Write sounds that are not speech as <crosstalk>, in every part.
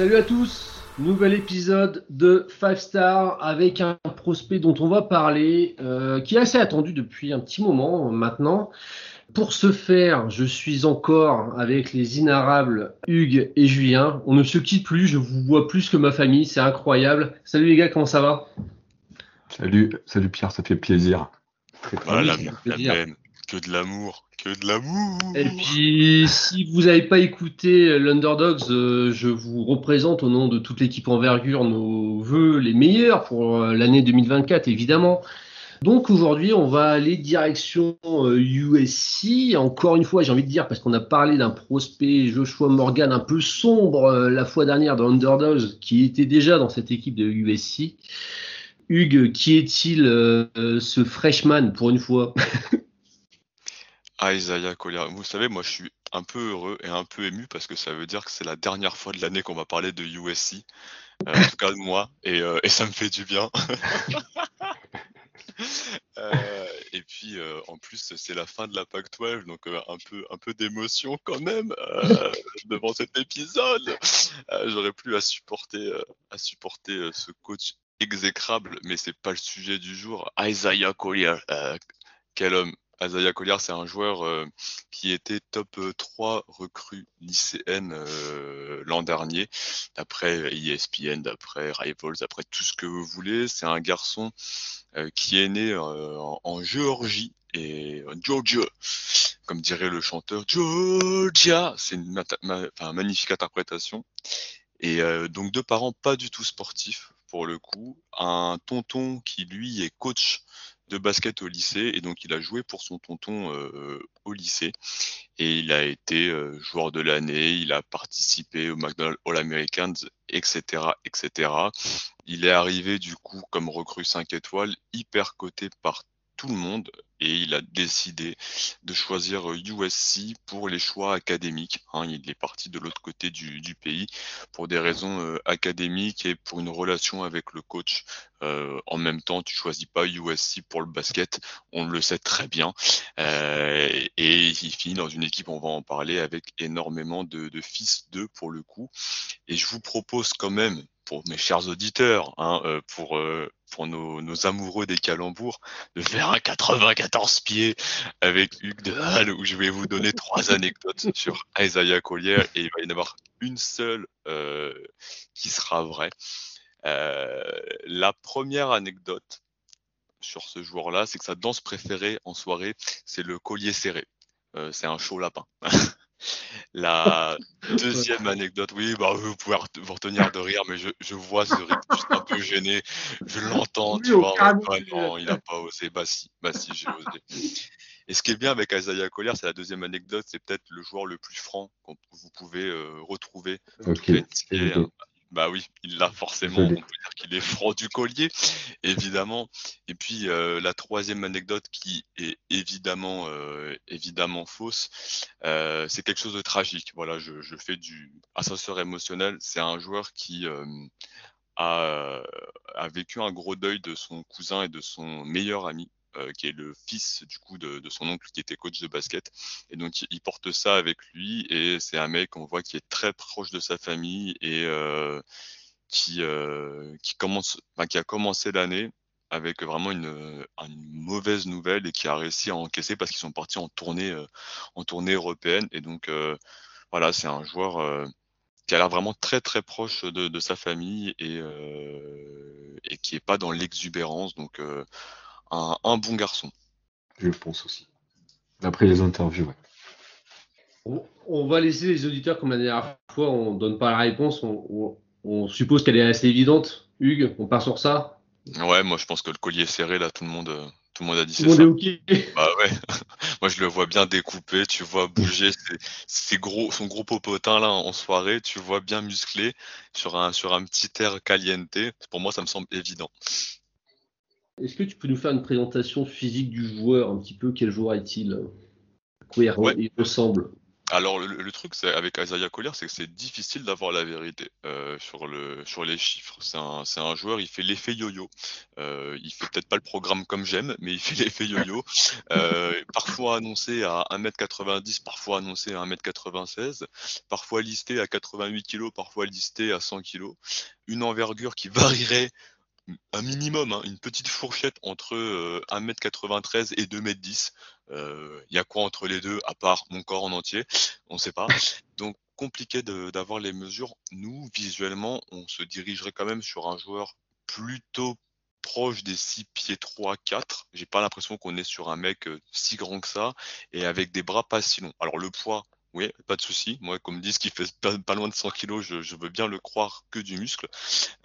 Salut à tous, nouvel épisode de 5 Star avec un prospect dont on va parler, euh, qui est assez attendu depuis un petit moment maintenant. Pour ce faire, je suis encore avec les inarables Hugues et Julien. On ne se quitte plus, je vous vois plus que ma famille, c'est incroyable. Salut les gars, comment ça va? Salut, salut Pierre, ça fait plaisir. Voilà, la, la peine, que de l'amour, que de l'amour. Et puis, si vous n'avez pas écouté l'Underdogs, euh, je vous représente au nom de toute l'équipe envergure nos voeux les meilleurs pour euh, l'année 2024, évidemment. Donc aujourd'hui, on va aller direction USC. Euh, Encore une fois, j'ai envie de dire, parce qu'on a parlé d'un prospect Joshua Morgan un peu sombre la fois dernière dans Underdogs, qui était déjà dans cette équipe de USC. Hugues, qui est-il ce freshman pour une fois? Ah, Isaiah Collier. Vous savez, moi, je suis un peu heureux et un peu ému parce que ça veut dire que c'est la dernière fois de l'année qu'on va parler de USC. Euh, en tout cas de moi, et, euh, et, ça me fait du bien. <laughs> <laughs> euh, et puis, euh, en plus, c'est la fin de la PAC-12, donc euh, un peu, un peu d'émotion quand même <laughs> devant cet épisode. J'aurais plus à supporter, à supporter ce coach exécrable, mais c'est pas le sujet du jour. Isaiah Collier, quel homme Azaya Collier, c'est un joueur euh, qui était top 3 euh, recrue lycéenne euh, l'an dernier, d'après ESPN, d'après Rivals, d'après tout ce que vous voulez. C'est un garçon qui est né en, Géorgie et Georgia, comme dirait le chanteur Georgia. C'est une magnifique interprétation. Et donc deux parents pas du tout sportifs pour le coup, un tonton qui lui est coach basket au lycée et donc il a joué pour son tonton euh, au lycée et il a été euh, joueur de l'année, il a participé au McDonald's All Americans, etc., etc. Il est arrivé du coup comme recrue 5 étoiles, hyper coté par tout le monde et il a décidé de choisir USC pour les choix académiques. Hein. il est parti de l'autre côté du, pays pour des raisons euh, académiques et pour une relation avec le coach. Euh, en même temps, tu choisis pas USC pour le basket, on le sait très bien. Euh, et il finit dans une équipe, on va en parler, avec énormément de, fils d'eux pour le coup. Et je vous propose quand même pour mes chers auditeurs, hein, euh, pour, euh, pour nos, nos, amoureux des calembours, de faire un 94 pieds avec Hugues de Halle, où je vais vous donner trois <laughs> anecdotes sur Isaiah Collier, et il va y en avoir une seule euh, qui sera vraie. Euh, la première anecdote sur ce joueur-là, c'est que sa danse préférée en soirée, c'est le collier serré. Euh, c'est un chaud lapin. <laughs> La deuxième anecdote, oui, bah, vous pouvez vous retenir de rire, mais je, je vois ce rythme juste un peu gêné. Je l'entends, tu vois. non, il n'a pas osé. Bah si, bah si, j'ai osé. Et ce qui est bien avec Isaiah Collier, c'est la deuxième anecdote, c'est peut-être le joueur le plus franc que vous pouvez euh, retrouver. Okay. Bah oui, il l'a forcément. On peut dire qu'il est franc du collier, évidemment. Et puis euh, la troisième anecdote qui est évidemment euh, évidemment fausse, euh, c'est quelque chose de tragique. Voilà, je, fais du ascenseur émotionnel. C'est un joueur qui a, a vécu un gros deuil de son cousin et de son meilleur ami qui est le fils du coup de, son oncle qui était coach de basket. Et donc il porte ça avec lui et c'est un mec on voit qui est très proche de sa famille et qui euh, qui commence, enfin, qui a commencé l'année avec vraiment une, une, mauvaise nouvelle et qui a réussi à encaisser parce qu'ils sont partis en tournée euh, en tournée européenne et donc euh, voilà c'est un joueur euh, qui a l'air vraiment très très proche de, de sa famille et, et qui est pas dans l'exubérance donc un, un, bon garçon. Je pense aussi. D'après les interviews, ouais. On, on, va laisser les auditeurs, comme la dernière fois, on donne pas la réponse, on, on, on suppose qu'elle est assez évidente. Hugues, on part sur ça Ouais, moi je pense que le collier serré, là, tout le monde, tout le monde a dit c'est ça. Okay. <laughs> Bah ouais, <laughs> moi je le vois bien découpé, tu vois bouger gros, son gros popotin là en soirée, tu vois bien musclé sur un, sur un petit air caliente. Pour moi, ça me semble évident. Est-ce que tu peux nous faire une présentation physique du joueur, un petit peu? Quel joueur est-il? À quoi il, ouais. il ressemble Alors le, truc c'est avec Isaiah Collier, c'est que c'est difficile d'avoir la vérité euh, sur le sur les chiffres. C'est un joueur, il fait l'effet yo-yo. Euh, il fait peut-être pas le programme comme j'aime, mais il fait l'effet yo-yo. <laughs> Euh, parfois annoncé à 1m90, parfois annoncé à 1m96, parfois listé à 88 kg, parfois listé à 100 kg. Une envergure qui varierait un minimum, hein, une petite fourchette entre 1m93 et 2m10. Il y a quoi entre les deux, à part mon corps en entier? On ne sait pas. Donc compliqué d'avoir les mesures. Nous, visuellement, on se dirigerait quand même sur un joueur plutôt proche des 6 pieds 3, 4. J'ai pas l'impression qu'on est sur un mec si grand que ça et avec des bras pas si longs. Alors le poids, oui, pas de souci. Moi, comme disent qu'il fait pas, loin de 100 kilos, je, veux bien le croire que du muscle.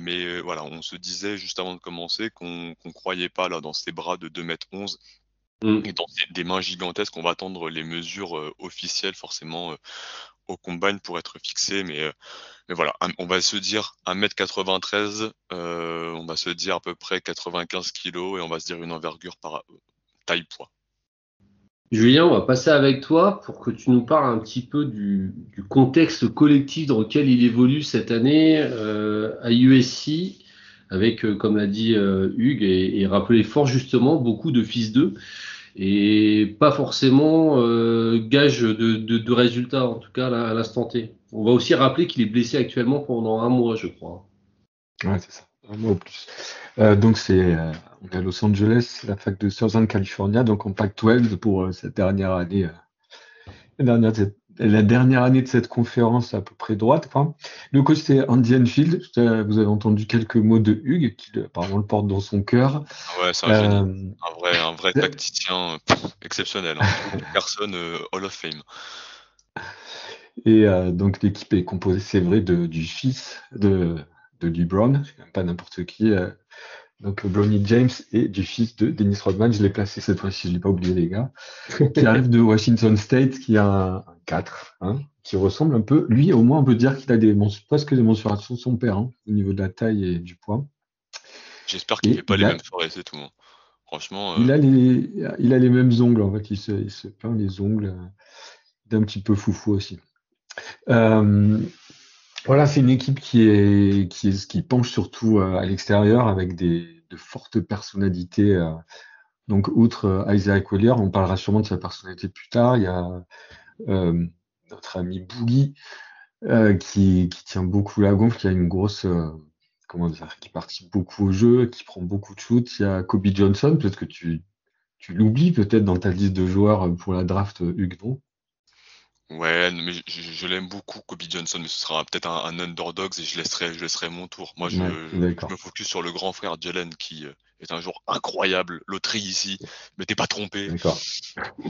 Mais euh, voilà, on se disait juste avant de commencer qu'on ne croyait pas là dans ses bras de 2 mètres 11 mm. et dans des, mains gigantesques. On va attendre les mesures euh, officielles forcément euh, au combine pour être fixé. Mais, mais voilà, on va se dire 1m93, on va se dire à peu près 95 kilos et on va se dire une envergure par taille poids. Julien, on va passer avec toi pour que tu nous parles un petit peu du, contexte collectif dans lequel il évolue cette année euh, à USC, avec, euh, comme l'a dit euh, Hugues, et, rappelé fort justement, beaucoup de fils d'eux, et pas forcément gage de, résultats, en tout cas à l'instant T. On va aussi rappeler qu'il est blessé actuellement pendant un mois, je crois. Ouais, c'est ça, un mois ou plus. donc c'est à Los Angeles, la fac de Southern California, donc en Pac-12 pour euh, cette dernière année, euh, la, dernière, année de cette conférence à peu près droite. le coach c'est Andy Enfield. Vous avez entendu quelques mots de Hugues, qui apparemment le porte dans son cœur. Ouais, c'est un, euh, un, vrai, un vrai tacticien exceptionnel. Hein. <laughs> Personne Hall of Fame. Et donc l'équipe est composée, c'est vrai, de, du fils de, de LeBron, pas n'importe qui, donc Bronny James et du fils de Dennis Rodman, je l'ai placé cette fois-ci, je l'ai pas oublié les gars, qui <laughs> arrive de Washington State, qui a un, 4, hein, qui ressemble un peu, lui au moins on peut dire qu'il a des presque des mensurations de son père, hein, au niveau de la taille et du poids. J'espère qu'il fait pas les mêmes forêts, c'est tout. Hein. Franchement. Euh, il, a les, il a les mêmes ongles, en fait, il se, il se peint les ongles euh, d'un petit peu foufou aussi. Euh, voilà, c'est une équipe qui est qui est qui penche surtout euh, à l'extérieur avec des de fortes personnalités. Euh. donc, outre euh, Isaiah Collier, on parlera sûrement de sa personnalité plus tard. Il y a notre ami Boogie qui, qui tient beaucoup la gonfle, qui a une grosse comment dire, qui participe beaucoup au jeu, qui prend beaucoup de shoots. Il y a Kobe Johnson, peut-être que tu tu l'oublies peut-être dans ta liste de joueurs pour la draft Hugues, Ouais, mais je, l'aime beaucoup, Kobe Johnson, mais ce sera peut-être un, underdog et je laisserai, je laisserai mon tour. Moi, je, me focus sur le grand frère Jalen qui euh, est un joueur incroyable. Loterie ici, mais t'es pas trompé. D'accord. <laughs>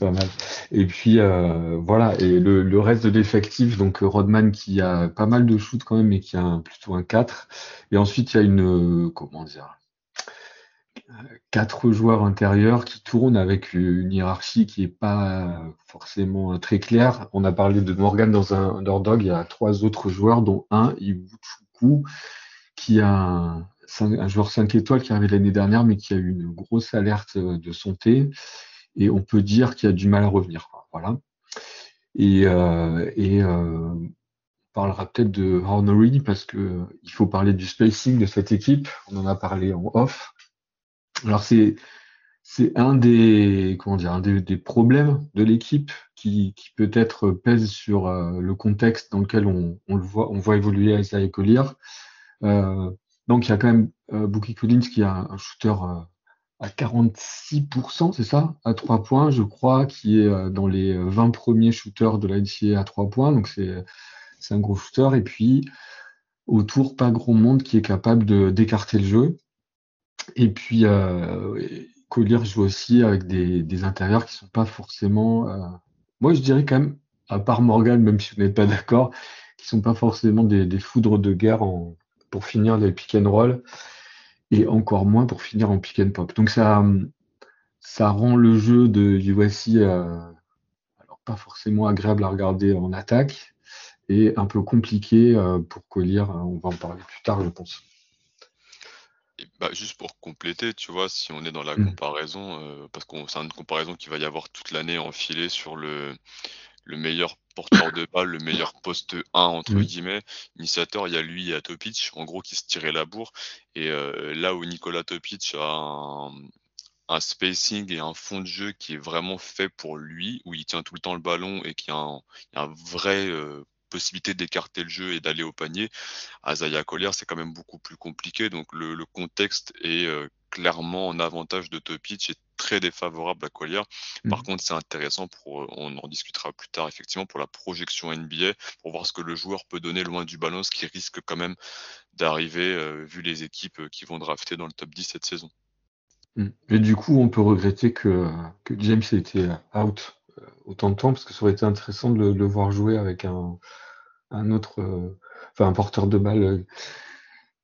pas mal. Et puis euh, voilà, et le, reste de l'effectif, donc Rodman qui a pas mal de shoots quand même, mais qui a plutôt un 4. Et ensuite, il y a une, euh, comment dire, quatre joueurs intérieurs qui tournent avec une hiérarchie qui est pas forcément très claire. On a parlé de Morgan dans un underdog, il y a trois autres joueurs, dont un, Ibuchuku, qui a un, joueur 5 étoiles qui est arrivé l'année dernière, mais qui a eu une grosse alerte de santé. Et on peut dire qu'il a du mal à revenir. Voilà. Et, euh, euh, on parlera peut-être de Hornery parce que il faut parler du spacing de cette équipe. On en a parlé en off. Alors c'est c'est un des comment dire un des, problèmes de l'équipe qui, qui peut-être pèse sur euh, le contexte dans lequel on, on, le voit on voit évoluer Isaiah Collier. Euh, donc il y a quand même euh, Bookie Collins qui a un shooter à 46%, c'est ça, à 3 points, je crois, qui est dans les 20 premiers shooters de la NCAA à 3 points. Donc c'est un gros shooter. Et puis autour, pas grand monde qui est capable d'écarter le jeu. Et puis, euh, Collier joue aussi avec des, des intérieurs qui sont pas forcément. Euh, moi, je dirais quand même, à part Morgan, même si vous n'êtes pas d'accord, qui sont pas forcément des, foudres de guerre pour finir les pick and roll et encore moins pour finir en pick and pop. Donc ça, ça rend le jeu de USC euh, alors pas forcément agréable à regarder en attaque et un peu compliqué euh, pour Collier. On va en parler plus tard, je pense. Bah, juste pour compléter, tu vois, si on est dans la mmh. comparaison, euh, parce que c'est une comparaison qui va y avoir toute l'année enfilée sur le, le meilleur porteur de balle, le meilleur poste 1 entre Mm. guillemets. Initiateur, il y a lui, il y a Topic, en gros qui se tirait la bourre. Et euh, là où Nicolas Topic a un, un spacing et un fond de jeu qui est vraiment fait pour lui, où il tient tout le temps le ballon et qui un, a un vrai euh, possibilité d'écarter le jeu et d'aller au panier. À Zaya Collier, c'est quand même beaucoup plus compliqué. Donc le, le contexte est euh, clairement en avantage de Topic et très défavorable à Collier. Par Mhm. contre, c'est intéressant pour, euh, on en discutera plus tard effectivement pour la projection NBA, pour voir ce que le joueur peut donner loin du ballon, ce qui risque quand même d'arriver euh, vu les équipes qui vont drafter dans le top 10 cette saison. Mm. Et du coup, on peut regretter que, que James ait été out autant de temps, parce que ça aurait été intéressant de le, voir jouer avec un, autre, euh, enfin un porteur de balle euh,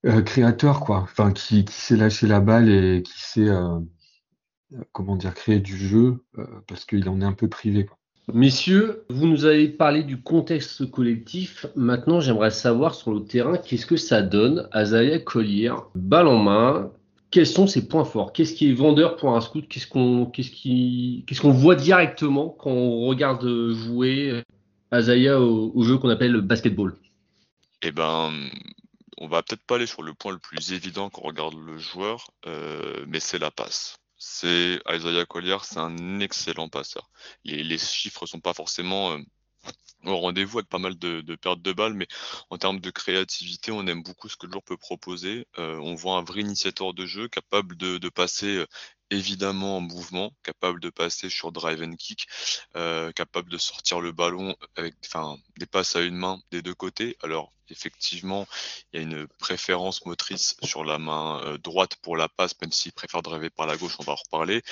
euh, créateur, quoi. Enfin, qui, qui sait lâcher la balle et qui sait, comment dire, créer du jeu, parce qu'il en est un peu privé, quoi. Messieurs, vous nous avez parlé du contexte collectif. Maintenant, j'aimerais savoir sur le terrain, qu'est-ce que ça donne à Zaya Collier, balle en main. Quels sont ses points forts? Qu'est-ce qui est vendeur pour un scout? Qu'est-ce qu'on voit directement quand on regarde jouer Azaya au, au jeu qu'on appelle le basketball? Eh ben, on va peut-être pas aller sur le point le plus évident quand on regarde le joueur, euh, mais c'est la passe. C'est Isaiah Collier, c'est un excellent passeur. Les, les chiffres sont pas forcément euh, au rendez-vous avec pas mal de, pertes de balles, mais en termes de créativité, on aime beaucoup ce que le joueur peut proposer. Euh, on voit un vrai initiateur de jeu capable de, passer euh, évidemment en mouvement, capable de passer sur drive and kick, euh, capable de sortir le ballon avec des passes à une main des deux côtés. Alors effectivement, il y a une préférence motrice sur la main droite pour la passe, même s'il préfère driver par la gauche, on va en reparler.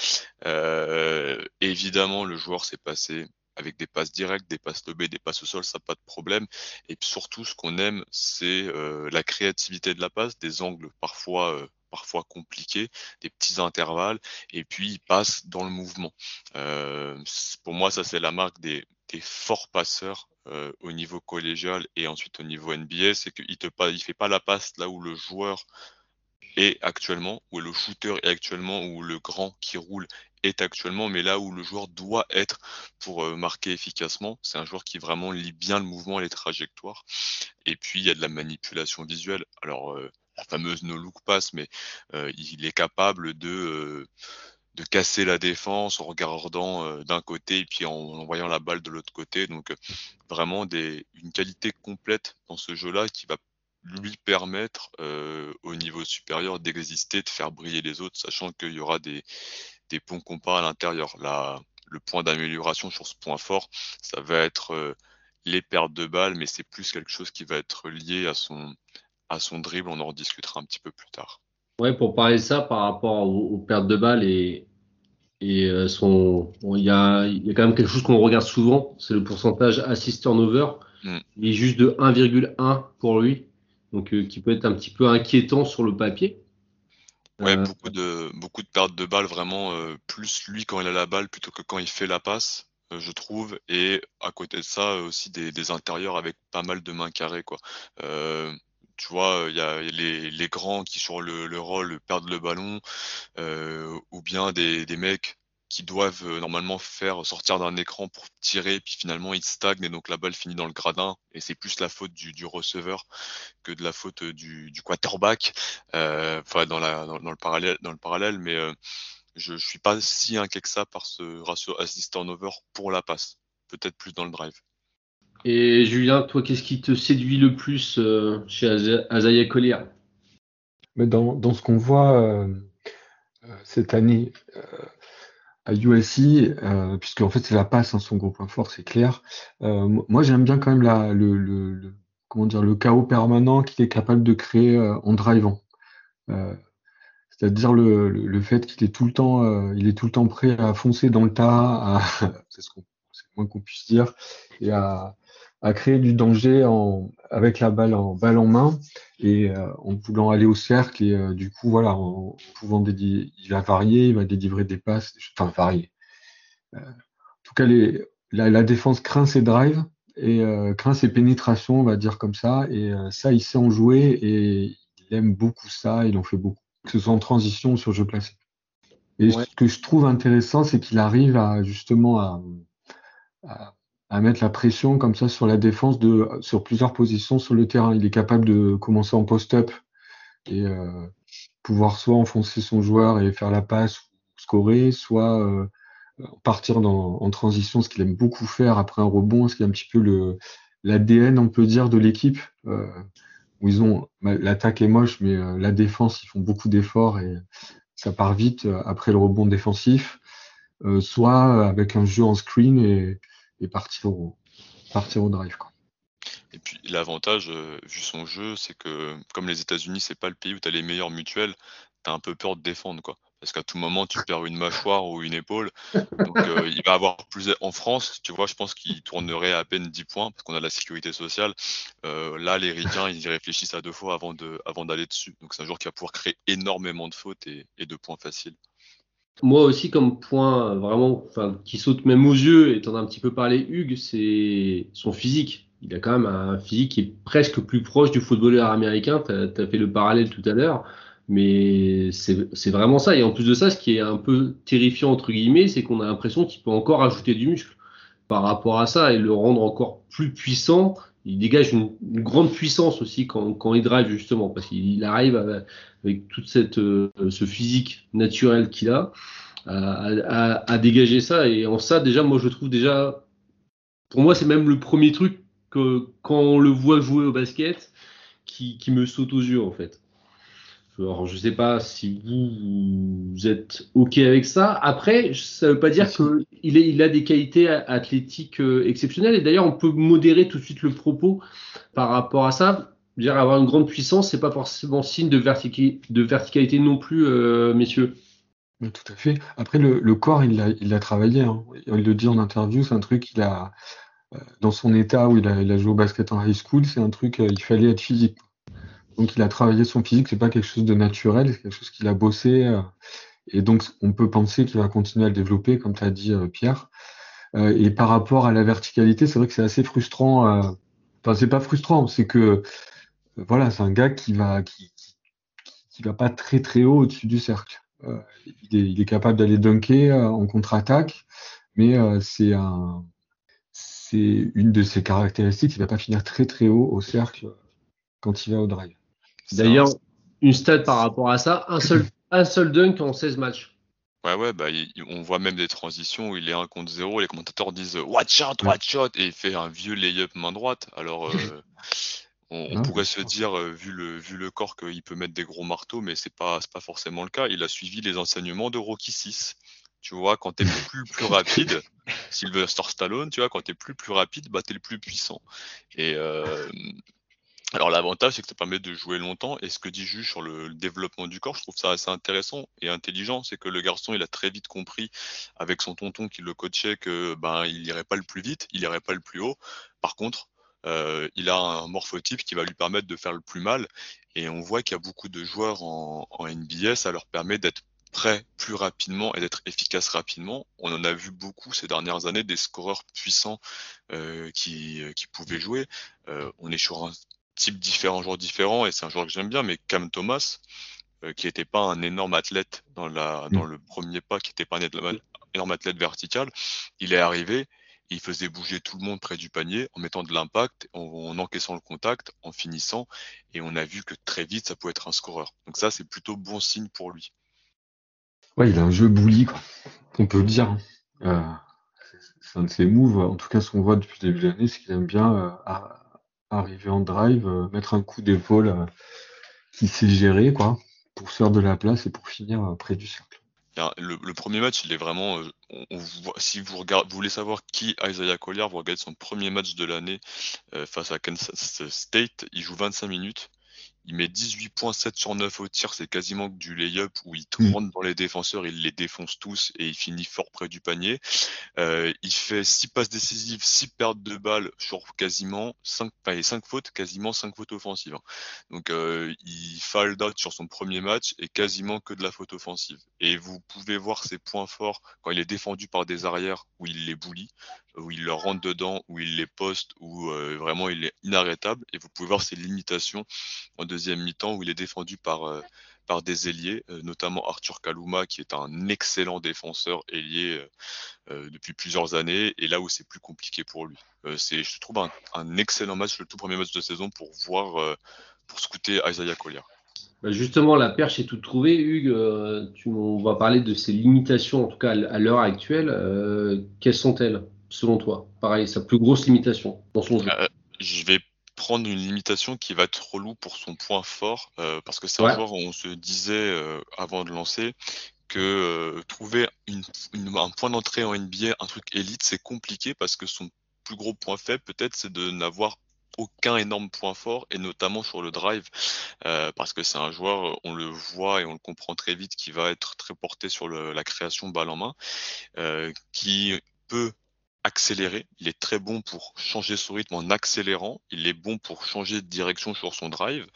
Évidemment, le joueur s'est passé avec des passes directes, des passes lobées, des passes au sol, ça pas de problème. Et surtout, ce qu'on aime, c'est euh, la créativité de la passe, des angles parfois euh, parfois compliqués, des petits intervalles, et puis il passe dans le mouvement. Euh, pour moi, ça c'est la marque des, forts passeurs au niveau collégial et ensuite au niveau NBA, c'est qu'il il fait pas la passe là où le joueur est actuellement, où le shooter est actuellement, où le grand qui roule est actuellement, mais là où le joueur doit être pour euh, marquer efficacement. C'est un joueur qui vraiment lit bien le mouvement et les trajectoires. Et puis il y a de la manipulation visuelle. Alors euh, la fameuse no look pass, mais euh, il est capable de de casser la défense en regardant d'un côté et puis en envoyant la balle de l'autre côté. Donc vraiment une qualité complète dans ce jeu-là qui va lui permettre au niveau supérieur d'exister, de faire briller les autres, sachant qu'il y aura des, des ponts compas à l'intérieur. Là, le point d'amélioration sur ce point fort, ça va être euh, les pertes de balles, mais c'est plus quelque chose qui va être lié à son, à son dribble. On en rediscutera un petit peu plus tard. Ouais, pour parler de ça par rapport aux, aux pertes de balles et, et euh, son, bon, il y a, y a quand même quelque chose qu'on regarde souvent, c'est le pourcentage assist turnover. Mm. Il est juste de 1,1 pour lui, donc euh, qui peut être un petit peu inquiétant sur le papier. Ouais, Euh, beaucoup de beaucoup de pertes de balles, vraiment euh, plus lui quand il a la balle plutôt que quand il fait la passe, euh, je trouve. Et à côté de ça aussi des, des intérieurs avec pas mal de mains carrées quoi. Euh, tu vois, il y a les, les grands qui sur le, le rôle perdent le ballon, euh, ou bien des, des mecs qui doivent euh, normalement faire sortir d'un écran pour tirer, puis finalement ils stagnent et donc la balle finit dans le gradin. Et c'est plus la faute du, du receveur que de la faute euh, du, du quarterback. Euh, enfin, dans, la, dans, dans le parallèle, dans le parallèle, mais euh, je, je suis pas si inquiet que ça par ce ratio assist turnover pour la passe. Peut-être plus dans le drive. Et Julien, toi, qu'est-ce qui te séduit le plus euh, chez Aza- Azaya Collier? Mais dans, dans ce qu'on voit euh, cette année euh, à USC, euh, puisque en fait c'est la passe, hein, son gros point fort, c'est clair. Euh, mo- moi j'aime bien quand même la, le, le, le- comment dire, le chaos permanent qu'il est capable de créer euh, en drivant. Euh, c'est-à-dire le, le, fait qu'il est tout le temps, euh, il est tout le temps prêt à foncer dans le tas, <laughs> c'est ce qu'on, moins qu'on puisse dire, et à, à créer du danger en, avec la balle en balle en main et euh, en voulant aller au cercle et euh, du coup voilà en pouvant dédi- il va varier, il va délivrer des passes, enfin varier. Euh, en tout cas les, la, la défense craint ses drives et craint ses pénétrations, on va dire comme ça et ça il sait en jouer et il aime beaucoup ça, il en fait beaucoup, que ce soit en transition ou sur jeu placé. Et Ouais. ce que je trouve intéressant, c'est qu'il arrive à justement à, à, à mettre la pression comme ça sur la défense de, sur plusieurs positions sur le terrain. Il est capable de commencer en post-up et euh, pouvoir soit enfoncer son joueur et faire la passe ou scorer, soit euh, partir dans, en transition, ce qu'il aime beaucoup faire après un rebond, ce qui est un petit peu le l'ADN, on peut dire, de l'équipe. Euh, où ils ont l'attaque est moche, mais la défense, ils font beaucoup d'efforts et ça part vite après le rebond défensif. Soit avec un jeu en screen et, et partir au drive. Quoi. Et puis l'avantage, vu son jeu, c'est que comme les États-Unis, c'est pas le pays où tu as les meilleurs mutuelles, tu as un peu peur de défendre. quoi parce qu'à tout moment tu perds une mâchoire ou une épaule. Donc euh, il va avoir plus en France, tu vois, je pense qu'il tournerait à peine 10 points parce qu'on a la sécurité sociale. Euh, là, les Ricains, ils y réfléchissent à deux fois avant d'aller dessus. Donc c'est un joueur qui va pouvoir créer énormément de fautes et, de points faciles. Moi aussi, comme point vraiment, enfin, qui saute même aux yeux, étant un petit peu parlé Hugues, c'est son physique. Il a quand même un physique qui est presque plus proche du footballeur américain. Tu as, fait le parallèle tout à l'heure. Mais c'est vraiment ça. Et en plus de ça, ce qui est un peu terrifiant, entre guillemets, c'est qu'on a l'impression qu'il peut encore ajouter du muscle par rapport à ça et le rendre encore plus puissant. Il dégage une, grande puissance aussi quand, quand, il drive, justement, parce qu'il arrive avec toute euh, ce physique naturel qu'il a à, dégager ça. Et en ça, déjà, moi, je trouve déjà, pour moi, c'est même le premier truc que quand on le voit jouer au basket qui me saute aux yeux, en fait. Alors, je sais pas si vous, êtes OK avec ça. Après, ça veut pas dire qu'il il a des qualités athlétiques euh, exceptionnelles. Et d'ailleurs, on peut modérer tout de suite le propos par rapport à ça. Dire avoir une grande puissance, c'est pas forcément signe de, de verticalité non plus, euh, messieurs. tout à fait. Après, le, corps, il l'a il a travaillé. Hein. Il le dit en interview, c'est un truc qu'il a, euh, dans son état où il a, il a joué au basket en high school, c'est un truc, il fallait être physique. Donc il a travaillé son physique, c'est pas quelque chose de naturel, c'est quelque chose qu'il a bossé. Euh, et donc on peut penser qu'il va continuer à le développer, comme tu as dit euh, Pierre. Euh, et par rapport à la verticalité, c'est vrai que c'est assez frustrant. Enfin, c'est pas frustrant, c'est que voilà, c'est un gars qui va qui, qui, va pas très très haut au-dessus du cercle. Il est, il, est, capable d'aller dunker en contre-attaque, mais c'est un c'est une de ses caractéristiques. Il va pas finir très très haut au cercle quand il va au drive. D'ailleurs, une stat par rapport à ça, un seul, un seul dunk en 16 matchs. Ouais, ouais, bah, on voit même des transitions où il est 1 contre 0, les commentateurs disent Watch out, watch out, et il fait un vieux lay-up main droite. Alors, euh, <laughs> on, pourrait se dire, euh, vu, le, vu le corps, qu'il peut mettre des gros marteaux, mais c'est pas, pas forcément le cas. Il a suivi les enseignements de Rocky 6. Tu vois, quand t'es plus, plus rapide, <laughs> Sylvester Stallone, tu vois, quand t'es plus, plus rapide, bah, t'es le plus puissant. Et, euh, alors l'avantage, c'est que ça permet de jouer longtemps. Et ce que dit Juge sur le, développement du corps, je trouve ça assez intéressant et intelligent. C'est que le garçon, il a très vite compris avec son tonton qui le coachait que ben il irait pas le plus vite, il irait pas le plus haut. Par contre, euh, il a un morphotype qui va lui permettre de faire le plus mal. Et on voit qu'il y a beaucoup de joueurs en, en NBA, ça leur permet d'être prêts plus rapidement et d'être efficaces rapidement. On en a vu beaucoup ces dernières années des scoreurs puissants euh, qui, qui pouvaient jouer. Euh, on est sur un type différents, joueurs différents, et c'est un joueur que j'aime bien, mais Cam Thomas, euh, qui n'était pas un énorme athlète dans, la, dans mm. le premier pas, qui n'était pas un énorme athlète vertical, il est arrivé, il faisait bouger tout le monde près du panier en mettant de l'impact, en, encaissant le contact, en finissant, et on a vu que très vite, ça pouvait être un scoreur. Donc ça, c'est plutôt bon signe pour lui. Ouais, il a un jeu bully, quoi. On peut le dire. Hein. Euh, c'est un de ses moves, en tout cas, ce qu'on voit depuis le début de l'année, c'est qu'il aime bien euh, arriver en drive, euh, mettre un coup d'épaule euh, qui sait gérer, quoi, pour faire de la place et pour finir euh, près du cercle. Le, premier match, il est vraiment. Si vous voulez savoir qui Isaiah Collier, vous regardez son premier match de l'année face à Kansas State. Il joue 25 minutes il met 18.7 sur 9 au tir, c'est quasiment du lay-up où il mm. rentre dans les défenseurs, il les défonce tous et il finit fort près du panier. Euh, il fait 6 passes décisives, 6 pertes de balles sur quasiment 5, enfin, 5 fautes, quasiment 5 fautes offensives. Donc euh, il fall out sur son premier match et quasiment que de la faute offensive. Et vous pouvez voir ses points forts quand il est défendu par des arrières où il les boulie, où il leur rentre dedans, où il les poste, où euh, vraiment il est inarrêtable. Et vous pouvez voir ses limitations en deuxième mi-temps où il est défendu par, euh, par des ailiers, notamment Arthur Kaluma, qui est un excellent défenseur ailier depuis plusieurs années, et là où c'est plus compliqué pour lui. c'est, je trouve, un, excellent match, le tout premier match de saison pour voir, pour scouter Isaiah Collier. Bah, justement, la perche est toute trouvée. Hugues, euh, tu, on va parler de ses limitations, en tout cas à l'heure actuelle. Euh, quelles sont-elles, selon toi. Pareil, sa plus grosse limitation dans son jeu. Euh, Je vais prendre une limitation qui va être relou pour son point fort, parce que c'est un joueur où on se disait avant de lancer que trouver un point d'entrée en NBA, un truc élite, c'est compliqué parce que son plus gros point faible, peut-être, c'est de n'avoir aucun énorme point fort, et notamment sur le drive, euh, parce que c'est un joueur, on le voit et on le comprend très vite, qui va être très porté sur la création balle en main, euh, qui peut accélérer. Il est très bon pour changer son rythme en accélérant. Il est bon pour changer de direction sur son drive.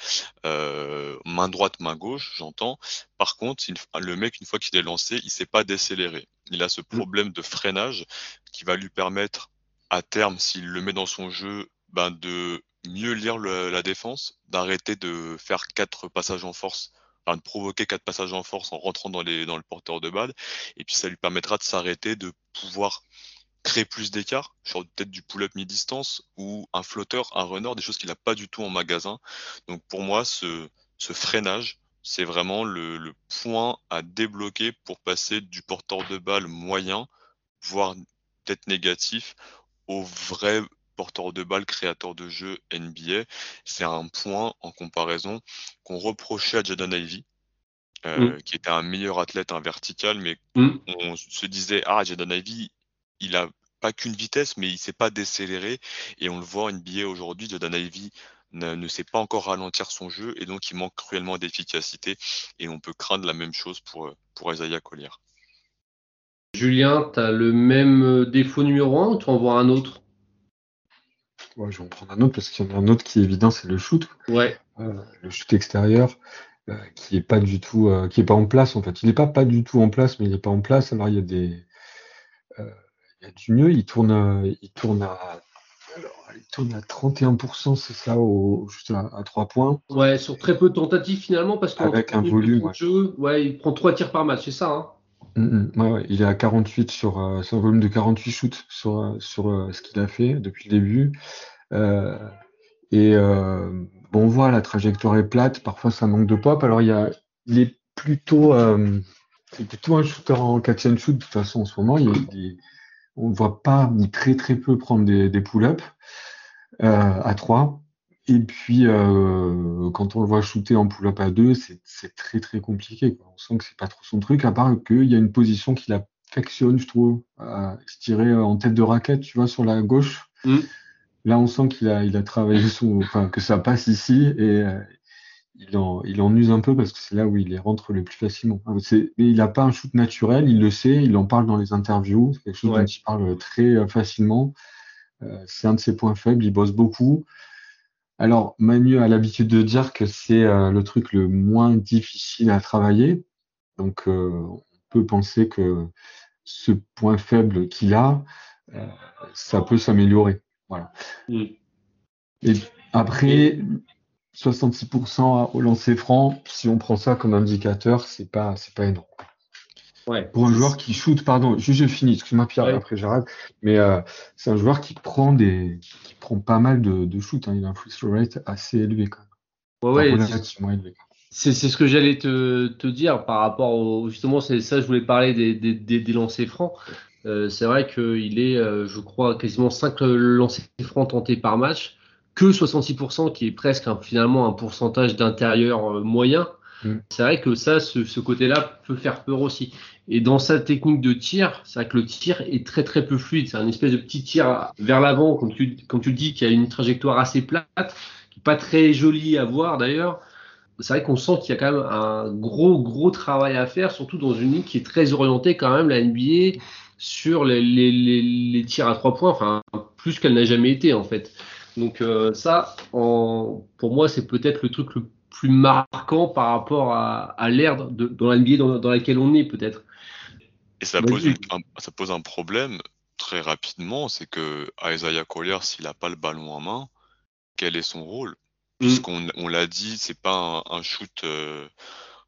Euh, main droite, main gauche, j'entends. Par contre, le mec, une fois qu'il est lancé, il sait pas décélérer. Il a ce mmh. problème de freinage qui va lui permettre à terme, s'il le met dans son jeu, ben, de mieux lire la défense, d'arrêter de faire quatre passages en force, enfin, de provoquer quatre passages en force en rentrant dans, les, dans le porteur de balle. Et puis ça lui permettra de s'arrêter, de pouvoir créer plus d'écart sur peut-être du pull-up mi-distance ou un flotteur, un runner, des choses qu'il n'a pas du tout en magasin. Donc pour moi, ce, ce freinage, c'est vraiment le, le, point à débloquer pour passer du porteur de balle moyen, voire peut-être négatif, au vrai porteur de balle, créateur de jeu NBA. C'est un point en comparaison qu'on reprochait à Jaden Ivy, euh, mm. qui était un meilleur athlète, un vertical, mais mm. on se disait, ah, Jaden Ivy, il a pas qu'une vitesse, mais il sait pas décélérer. Et on le voit en NBA aujourd'hui, Jaden Ivy ne, sait pas encore ralentir son jeu et donc il manque cruellement d'efficacité. Et on peut craindre la même chose pour, pour Isaiah Collier. Julien, tu as le même défaut numéro 1 ou tu en vois un autre? Je vais en prendre un autre parce qu'il y en a un autre qui est évident, c'est le shoot. Ouais. Euh, le shoot extérieur, euh, qui est pas du tout, euh, qui est pas en place en fait. Il n'est pas pas du tout en place, mais il n'est pas en place. Alors il y a des, il y a du mieux. Il tourne, il tourne à, alors, il tourne à 31%, c'est ça, au, juste à, 3 points. Ouais, sur très peu de tentatives finalement, parce qu'avec un volume, ouais. Jeu, ouais, il prend 3 tirs par match, c'est ça. Hein mm, mm, ouais, il est à 48 sur, euh, un volume de 48 shoots sur, sur ce qu'il a fait depuis le début. Euh, et euh, bon, on voit la trajectoire est plate, parfois ça manque de pop. Alors il, y a, il est plutôt, euh, c'est plutôt un shooter en catch and shoot. De toute façon, en ce moment, il, on ne voit pas ni très très peu prendre des, des pull-ups à 3. Et puis, euh, quand on le voit shooter en pull-up à 2, c'est très très compliqué. Quoi. On sent que c'est pas trop son truc, à part qu'il y a une position qu'il affectionne, je trouve, à se tirer en tête de raquette, tu vois, sur la gauche. Mm. Là, on sent qu'il a, il a travaillé son, enfin, que ça passe ici et euh, il, en, il en use un peu parce que c'est là où il les rentre le plus facilement. Mais il n'a pas un shoot naturel, il le sait, il en parle dans les interviews, c'est quelque chose dont il parle très euh, facilement. Euh, c'est un de ses points faibles, il bosse beaucoup. Alors, Manu a l'habitude de dire que c'est le truc le moins difficile à travailler. Donc, on peut penser que ce point faible qu'il a, ça peut s'améliorer. Voilà. Mm. Et après, 66% au lancer franc, si on prend ça comme indicateur, c'est pas, c'est pas énorme. Ouais. Pour un joueur qui shoot, pardon, juste je finis, excuse-moi Pierre, après j'arrête, mais euh, c'est un joueur qui prend des, qui prend pas mal de, de shoot, hein. il a un free throw rate assez élevé quand même. Ouais, ouais, C'est ce que j'allais te, te, dire par rapport au, justement, c'est ça, je voulais parler des, des, des, des lancers francs. Euh, c'est vrai qu'il est, euh, je crois, quasiment 5 lancers francs tentés par match, que 66%, qui est presque finalement un pourcentage d'intérieur euh, moyen. Mm. C'est vrai que ça, ce, côté-là peut faire peur aussi. Et dans sa technique de tir, c'est vrai que le tir est très très peu fluide. C'est un espèce de petit tir vers l'avant, comme tu, comme tu le dis, qui a une trajectoire assez plate, qui n'est pas très jolie à voir d'ailleurs. C'est vrai qu'on sent qu'il y a quand même un gros gros travail à faire, surtout dans une ligue qui est très orientée quand même la NBA sur les, les, les, tirs à trois points, enfin plus qu'elle n'a jamais été en fait. Donc euh, ça, en, pour moi, c'est peut-être le truc le plus marquant par rapport à, à l'ère dans la dans, dans, laquelle on est peut-être. Et ça pose, un, ça pose un problème très rapidement, c'est que Isaiah Collier, s'il n'a pas le ballon en main, quel est son rôle? Mm. Puisqu'on on l'a dit, c'est pas un, shoot, euh,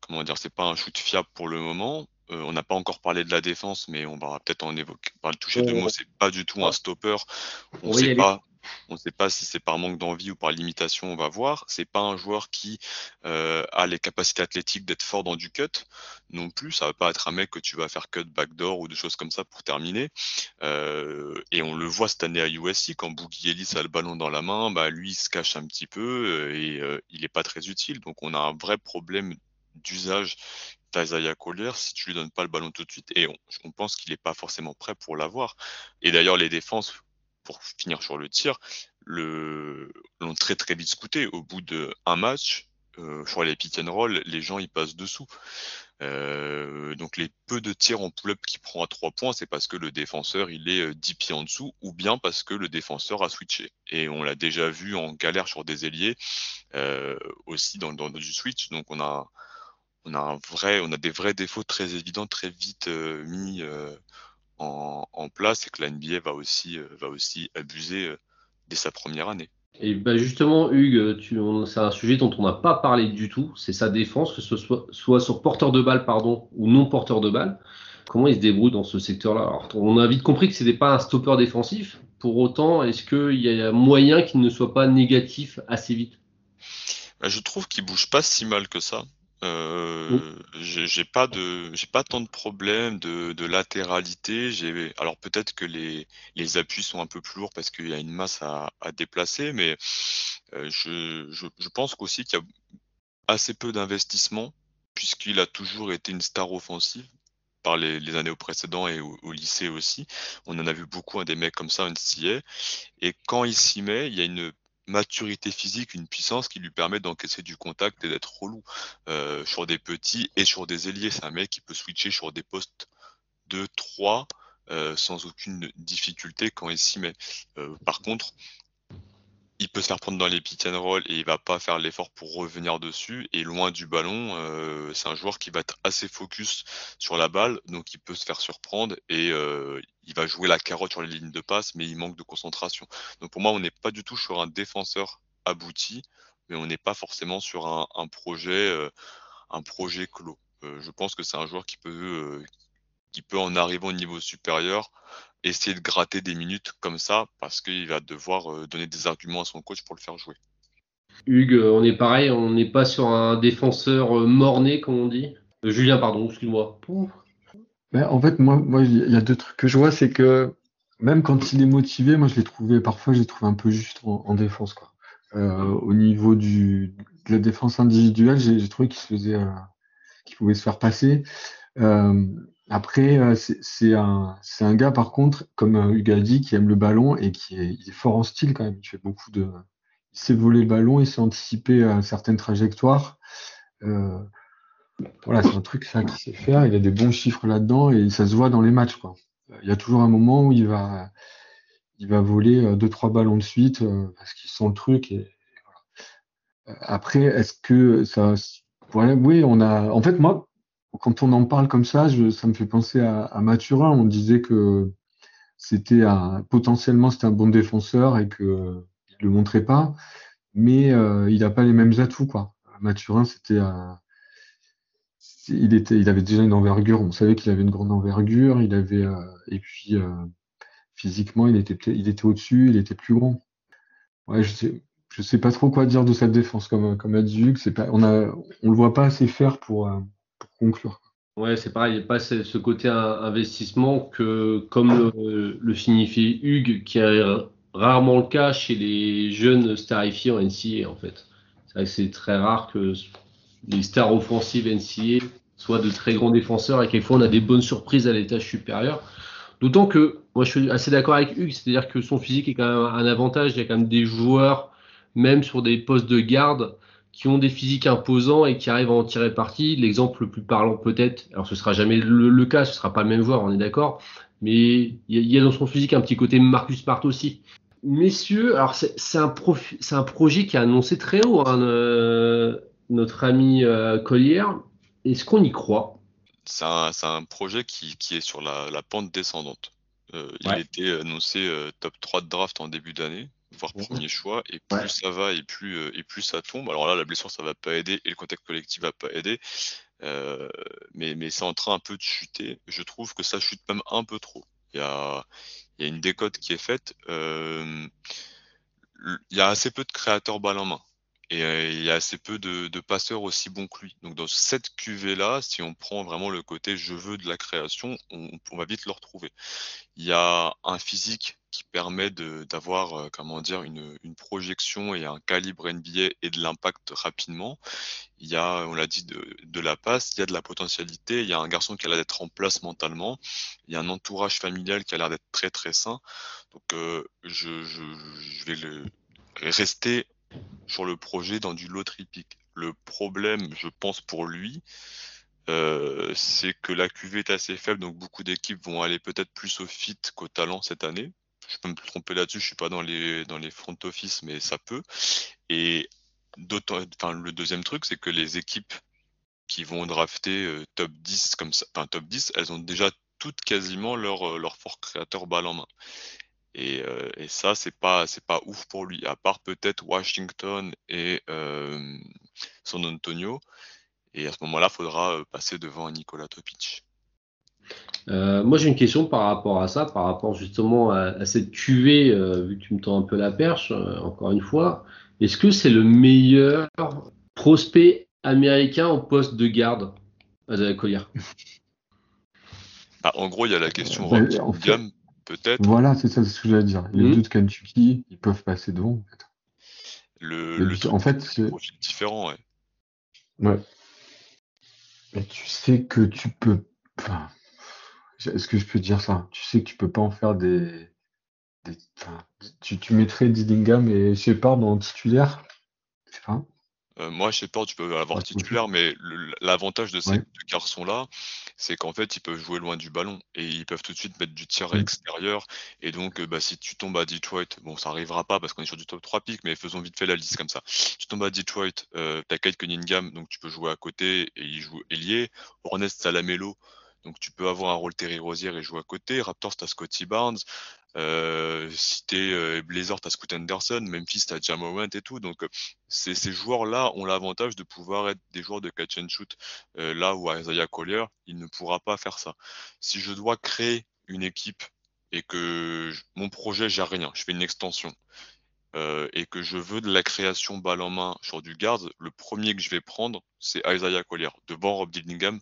comment dire, c'est pas un shoot fiable pour le moment. Euh, on n'a pas encore parlé de la défense, mais on va peut-être en évoquer, par le toucher de mots. C'est pas du tout un stopper. On ne sait pas. On ne sait pas si c'est par manque d'envie ou par limitation, on va voir. C'est pas un joueur qui euh, a les capacités athlétiques d'être fort dans du cut non plus. Ça va pas être un mec que tu vas faire cut backdoor ou des choses comme ça pour terminer. Euh, et on le voit cette année à USC quand Boogie Ellis a le ballon dans la main, bah lui il se cache un petit peu et il n'est pas très utile. Donc on a un vrai problème d'usage d'Isaiah Collier si tu lui donnes pas le ballon tout de suite. Et on, pense qu'il n'est pas forcément prêt pour l'avoir. Et d'ailleurs, les défenses, pour finir sur le tir, l'ont très très vite scouté. Au bout d'un match, euh, sur les pick and roll, les gens ils passent dessous. Euh, donc les peu de tirs en pull-up qu'il prend à 3 points, c'est parce que le défenseur il est 10 euh, pieds en dessous, ou bien parce que le défenseur a switché. Et on l'a déjà vu en galère sur des ailiers, aussi dans, dans, du switch. Donc on a on a un vrai, on a des vrais défauts très évidents, très vite mis en, en, place, et que la NBA va aussi, euh, va aussi abuser dès sa première année. Et bah justement, Hugues, c'est un sujet dont on n'a pas parlé du tout, c'est sa défense, que ce soit, soit sur porteur de balle pardon, ou non porteur de balle. Comment il se débrouille dans ce secteur-là? On a vite compris que ce n'était pas un stopper défensif. Pour autant, est-ce qu'il y a moyen qu'il ne soit pas négatif assez vite? Bah, Je trouve qu'il bouge pas si mal que ça. Euh, j'ai pas de j'ai pas tant de problèmes de, de latéralité. J'ai alors peut-être que les, les appuis sont un peu plus lourds parce qu'il y a une masse à, à déplacer, mais euh, je, je, je pense qu'aussi qu'il y a assez peu d'investissement puisqu'il a toujours été une star offensive par les, les années précédentes et au, au, lycée aussi. On en a vu beaucoup hein, des mecs comme ça en NCA. Et quand il s'y met, il y a une maturité physique, une puissance qui lui permet d'encaisser du contact et d'être relou euh, sur des petits et sur des ailiers. C'est un mec qui peut switcher sur des postes de 3 euh, sans aucune difficulté quand il s'y met. Euh, par contre, il peut se faire prendre dans les pick and roll et il va pas faire l'effort pour revenir dessus. Et loin du ballon, euh, c'est un joueur qui va être assez focus sur la balle, donc il peut se faire surprendre et euh, il va jouer la carotte sur les lignes de passe, mais il manque de concentration. Donc pour moi, on n'est pas du tout sur un défenseur abouti, mais on n'est pas forcément sur un, projet, euh, un projet clos. Je pense que c'est un joueur qui peut, qui peut en arriver au niveau supérieur essayer de gratter des minutes comme ça parce qu'il va devoir euh, donner des arguments à son coach pour le faire jouer. Hugues, euh, on est pareil, on n'est pas sur un défenseur euh, morné comme on dit. Julien, pardon, excuse-moi. Ben, en fait, moi, moi, il y a deux trucs que je vois, c'est que même quand il est motivé, moi, je l'ai trouvé, parfois, je l'ai trouvé un peu juste en, en défense, quoi. Euh, au niveau du, de la défense individuelle, j'ai trouvé qu'il se faisait, euh, qu'il pouvait se faire passer. Euh, après, euh, c'est un, un gars, par contre, comme euh, qui aime le ballon et qui est, il est fort en style quand même. Il fait beaucoup de. Il sait voler le ballon, il sait anticiper euh, certaines trajectoires. Euh, voilà, c'est un truc ça qu'il sait faire. Il a des bons chiffres là-dedans et ça se voit dans les matchs. Quoi. Il y a toujours un moment où il va, il va voler deux trois ballons de suite parce qu'il sent le truc. Et, voilà. Après, est-ce que ça, ouais, oui, on a. En fait, moi, quand on en parle comme ça, je, ça me fait penser à, à Mathurin. On disait que c'était un, potentiellement c'était un bon défenseur et que il le montrait pas, mais euh, il n'a pas les mêmes atouts quoi. Mathurin, c'était un, il était, il avait déjà une envergure. On savait qu'il avait une grande envergure. Il avait euh, et puis euh, physiquement, il était, il était au-dessus, il était plus grand. Ouais, je sais, je sais pas trop quoi dire de cette défense comme comme a dit Hugues. C'est pas, on a, on le voit pas assez faire pour euh, pour conclure. Ouais, c'est pareil, il n'y a pas ce côté investissement que, comme le, le signifie Hugues, qui est rarement le cas chez les jeunes starifiés en NCA, en fait. C'est vrai que c'est très rare que les stars offensives NCA soient de très grands défenseurs et quelquefois on a des bonnes surprises à l'étage supérieur. D'autant que, moi je suis assez d'accord avec Hugues, c'est-à-dire que son physique est quand même un avantage. Il y a quand même des joueurs, même sur des postes de garde, qui ont des physiques imposants et qui arrivent à en tirer parti. L'exemple le plus parlant peut-être, alors ce sera jamais le, le, cas, ce sera pas le même joueur, on est d'accord, mais il y, y, a dans son physique un petit côté Marcus Smart aussi. Messieurs, alors c'est un, un projet qui a annoncé très haut hein, euh, notre ami euh, Collier. Est-ce qu'on y croit? C'est un, un, projet qui, qui, est sur la, la pente descendante. Euh, il ouais. a été annoncé euh, top 3 de draft en début d'année voire premier choix, et plus ouais. ça va et plus, euh, et plus ça tombe. Alors là, la blessure, ça va pas aider, et le contexte collectif va pas aider. mais mais c'est en train un peu de chuter. Je trouve que ça chute même un peu trop. Il y a, il y a une décote qui est faite. il y a assez peu de créateurs balle en main. Et euh, il y a assez peu de, de, passeurs aussi bons que lui. Donc dans cette cuvée-là, si on prend vraiment le côté je veux de la création, on, va vite le retrouver. Il y a un physique qui permet d'avoir euh, comment dire une, une, projection et un calibre NBA et de l'impact rapidement. Il y a, on l'a dit, de, de, la passe, il y a de la potentialité, il y a un garçon qui a l'air d'être en place mentalement, il y a un entourage familial qui a l'air d'être très très sain. Donc euh, je, je, je vais le rester sur le projet dans du lot tripique. Le problème, je pense pour lui, euh, c'est que la QV est assez faible, donc beaucoup d'équipes vont aller peut-être plus au fit qu'au talent cette année. Je peux me tromper là-dessus, je suis pas dans les dans les front office, mais ça peut. Et enfin le deuxième truc, c'est que les équipes qui vont drafter euh, top 10 comme ça, enfin top 10, elles ont déjà toutes quasiment leur, euh, leur fort créateur balle en main. Et, euh, et, ça, c'est pas, c'est pas ouf pour lui. À part peut-être Washington et euh, San Antonio. Et à ce moment-là, il faudra euh, passer devant Nikola Topic. Euh, moi, j'ai une question par rapport à ça, par rapport justement à, à cette cuvée, euh, vu que tu me tends un peu la perche, euh, encore une fois. Est-ce que c'est le meilleur prospect américain en poste de garde à la collière bah, En gros, il y a la question Rob peut-être. Voilà, c'est ça, c'est ce que j'allais dire. Les mmh. deux de Kentucky, ils peuvent passer devant. En fait, le, le en fait, c'est profil différent, ouais. Ouais. Mais tu sais que tu peux. Enfin, Est-ce que je peux dire ça? Tu sais que tu peux pas en faire des. des... Enfin, tu, tu mettrais Dillingham et Shepard en titulaire? Je sais pas. Euh, moi, Shepard, tu peux avoir titulaire, mais l'avantage de ces Ouais. deux garçons-là, c'est qu'en fait, ils peuvent jouer loin du ballon et ils peuvent tout de suite mettre du tir extérieur. Et donc, bah, si tu tombes à Detroit, bon, ça arrivera pas parce qu'on est sur du top 3 pick, mais faisons vite fait la liste comme ça. Tu tombes à Detroit, euh, t'as Kate Cunningham, donc tu peux jouer à côté et il joue ailier. Hornets, t'as Lamelo, donc tu peux avoir un rôle Terry Rozier et jouer à côté. Raptors, t'as Scotty Barnes. Euh, si t'es euh, Blazer, t'as Scoot Anderson. Memphis, t'as Jamorant et tout. Donc euh, ces, joueurs-là ont l'avantage de pouvoir être des joueurs de catch and shoot. Euh, là où Isaiah Collier, il ne pourra pas faire ça. Si je dois créer une équipe et que mon projet, j'ai rien, je fais une extension. euh, et que je veux de la création balle en main sur du guard, le premier que je vais prendre, c'est Isaiah Collier, devant Rob Dillingham,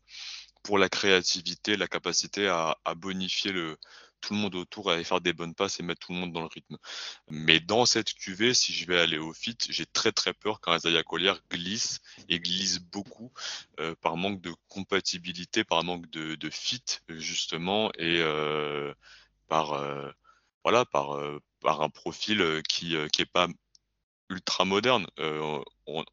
pour la créativité, la capacité à, bonifier tout le monde autour, à aller faire des bonnes passes et mettre tout le monde dans le rythme. Mais dans cette QV, si je vais aller au fit, j'ai très très peur quand Isaiah Collier glisse et glisse beaucoup euh, par manque de compatibilité, par manque de, fit justement et euh, par euh, voilà par un profil qui euh, qui est pas ultra moderne. Euh,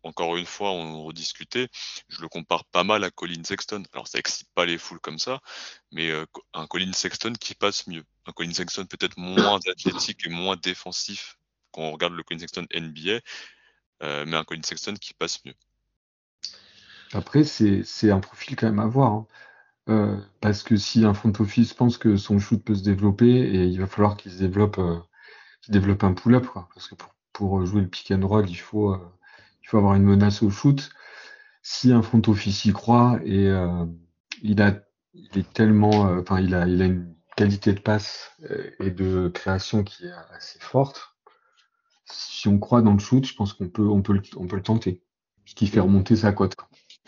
encore une fois, on rediscutait. Je le compare pas mal à Colin Sexton. Alors, ça excite pas les foules comme ça, mais euh, un Colin Sexton qui passe mieux. Un Colin Sexton peut-être moins athlétique et moins défensif quand on regarde le Colin Sexton NBA, euh, mais un Colin Sexton qui passe mieux. Après, c'est un profil quand même à voir. hein. Parce que si un front office pense que son shoot peut se développer, et il va falloir qu'il se développe, développe un pull-up. Parce que pour, pour jouer le pick and roll, il faut, euh, il faut avoir une menace au shoot. Si un front office y croit et euh, il a, il est tellement, euh, enfin, il a, il a une qualité de passe euh, et de création qui est assez forte. Si on croit dans le shoot, je pense qu'on peut, on peut, on peut le tenter. Ce qui fait remonter sa cote.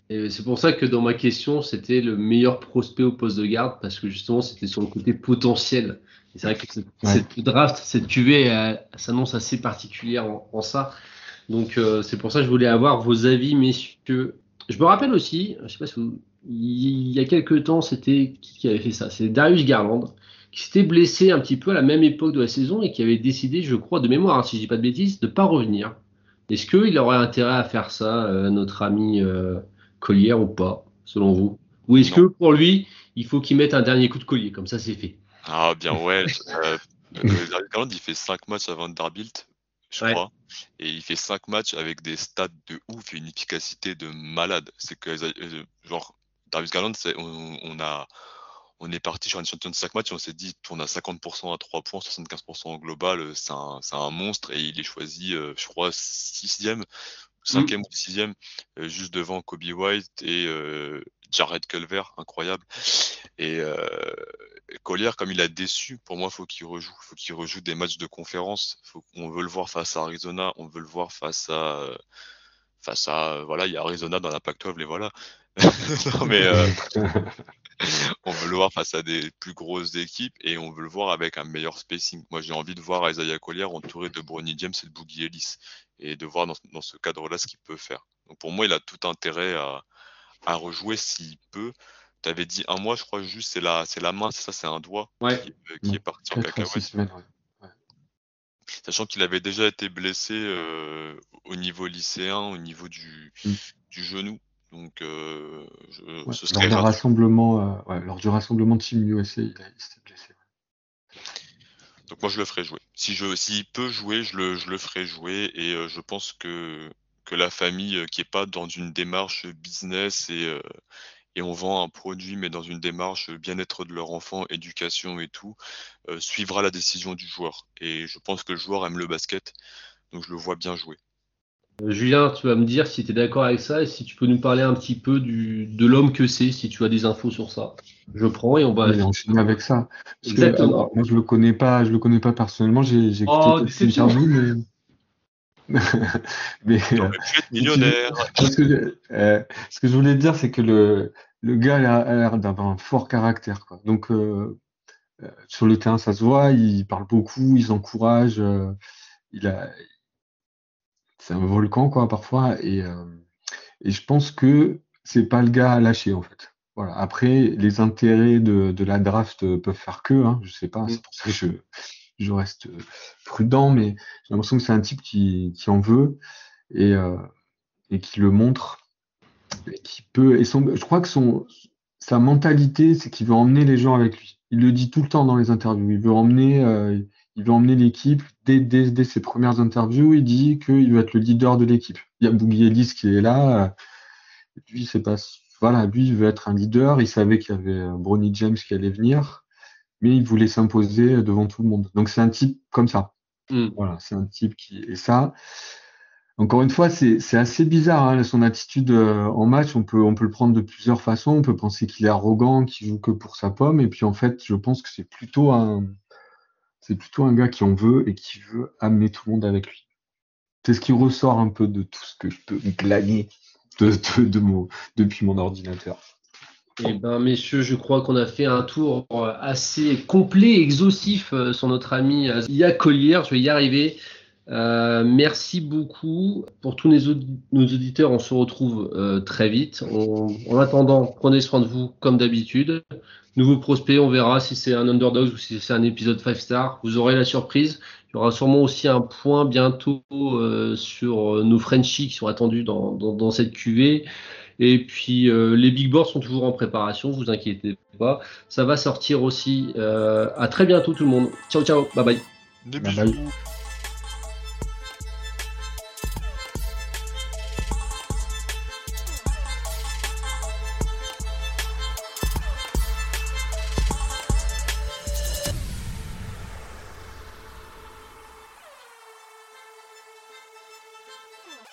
Et c'est pour ça que dans ma question, c'était le meilleur prospect au poste de garde, parce que justement, c'était sur le côté potentiel. Et c'est vrai que cette, Ouais. cette draft, cette QV, elle s'annonce assez particulière en, en ça. Donc, euh, c'est pour ça que je voulais avoir vos avis, messieurs. Je me rappelle aussi, je sais pas si vous, il y a quelques temps, c'était qui qui avait fait ça? C'est Darius Garland, qui s'était blessé un petit peu à la même époque de la saison et qui avait décidé, je crois, de mémoire, hein, si je dis pas de bêtises, de pas revenir. Est-ce qu'il aurait intérêt à faire ça, euh, notre ami euh, Collier ou pas, selon vous Ou est-ce que pour lui, il faut qu'il mette un dernier coup de collier, comme ça c'est fait Ah, bien ouais. euh, euh, il fait 5 matchs à Vanderbilt, je Ouais. crois. Et il fait 5 matchs avec des stats de ouf et une efficacité de malade. C'est que, euh, genre, Darius Garland, on, on a, on est parti sur une échantillon de 5 matchs et on s'est dit, on a 50% à 3 points, 75% en global, euh, c'est un, un monstre et il est choisi, euh, je crois, sixième, cinquième ou sixième, juste devant Kobe White et Jared Culver, incroyable. Et Collier, comme il a déçu, pour moi, faut qu'il rejoue. Faut qu'il rejoue des matchs de conférence. Faut, on veut le voir face à Arizona, on veut le voir face à face à voilà, il y a Arizona dans la Pac-12 et voilà. <laughs> non mais euh, <laughs> <laughs> on veut le voir face à des plus grosses équipes et on veut le voir avec un meilleur spacing. Moi, j'ai envie de voir Isaiah Collier entouré de Bronny James et de Boogie Ellis et de voir dans, ce cadre-là ce qu'il peut faire. Donc pour moi, il a tout intérêt à, à rejouer s'il peut. Tu avais dit un mois, je crois juste, c'est la, c'est la main, c'est ça, c'est un doigt qui, est parti en cacahuète. Sachant qu'il avait déjà été blessé euh, au niveau lycéen, au niveau du, mm. du genou. Donc, euh, je, ce serait lors, du rassemblement, euh, ouais, lors du rassemblement Team USA, il, s'est blessé. Donc moi je le ferai jouer. Si je, s'il peut jouer, je le, je le ferai jouer et euh, je pense que que la famille qui est pas dans une démarche business et et on vend un produit, mais dans une démarche bien-être de leur enfant, éducation et tout, suivra la décision du joueur. Et je pense que le joueur aime le basket, donc je le vois bien jouer. Euh, Julien, tu vas me dire si tu es d'accord avec ça et si tu peux nous parler un petit peu du, de l'homme que c'est, si tu as des infos sur ça. Je prends et on va. enchaîner avec ça. Exactement. moi, je le connais pas, je le connais pas personnellement. J'ai écouté oh, interview, mais <laughs> mais euh, millionnaire. <laughs> ce, que, euh, ce que je voulais dire, c'est que le, le gars a l'air d'avoir un fort caractère. Quoi. Donc, euh, euh, sur le terrain, ça se voit, il parle beaucoup, il s'encourage. Euh, il a, c'est un volcan, quoi, parfois. Et, et je pense que c'est pas le gars à lâcher, en fait. Voilà. Après, les intérêts de, de la draft peuvent faire que, hein, je sais pas. Mm. C'est pour ça que je, je reste prudent, mais j'ai l'impression que c'est un type qui, qui en veut et, et qui le montre qui peut, et son, je crois que son, sa mentalité, c'est qu'il veut emmener les gens avec lui. Il le dit tout le temps dans les interviews. Il veut emmener, euh, il veut emmener l'équipe. Dès, dès, dès, ses premières interviews, il dit qu'il veut être le leader de l'équipe. Il y a Boogie Ellis qui est là. Lui, c'est pas, voilà, lui, il veut être un leader. Il savait qu'il y avait euh, Bronny James qui allait venir, mais il voulait s'imposer devant tout le monde. Donc c'est un type comme ça. Mm. Voilà, c'est un type qui, et ça, encore une fois, c'est assez bizarre hein, son attitude euh, en match. On peut, on peut le prendre de plusieurs façons. On peut penser qu'il est arrogant, qu'il joue que pour sa pomme. Et puis en fait, je pense que c'est plutôt un, c'est plutôt un gars qui en veut et qui veut amener tout le monde avec lui. C'est ce qui ressort un peu de tout ce que je peux glaner de, depuis mon ordinateur. Eh ben, messieurs, je crois qu'on a fait un tour euh, assez complet, exhaustif euh, sur notre ami Ia Collier. Je vais y arriver. Euh, merci beaucoup pour tous nos, nos, auditeurs. On se retrouve euh, très vite. en attendant, prenez soin de vous comme d'habitude. Nouveau prospect, on verra si c'est un underdog ou si c'est un épisode 5 star. Vous aurez la surprise. Il y aura sûrement aussi un point bientôt euh, sur nos Frenchies qui sont attendus dans, dans, dans cette QV. Et puis les big boards sont toujours en préparation, vous inquiétez pas. Ça va sortir aussi. à très bientôt tout le monde. Ciao ciao, bye bye. bye, bye.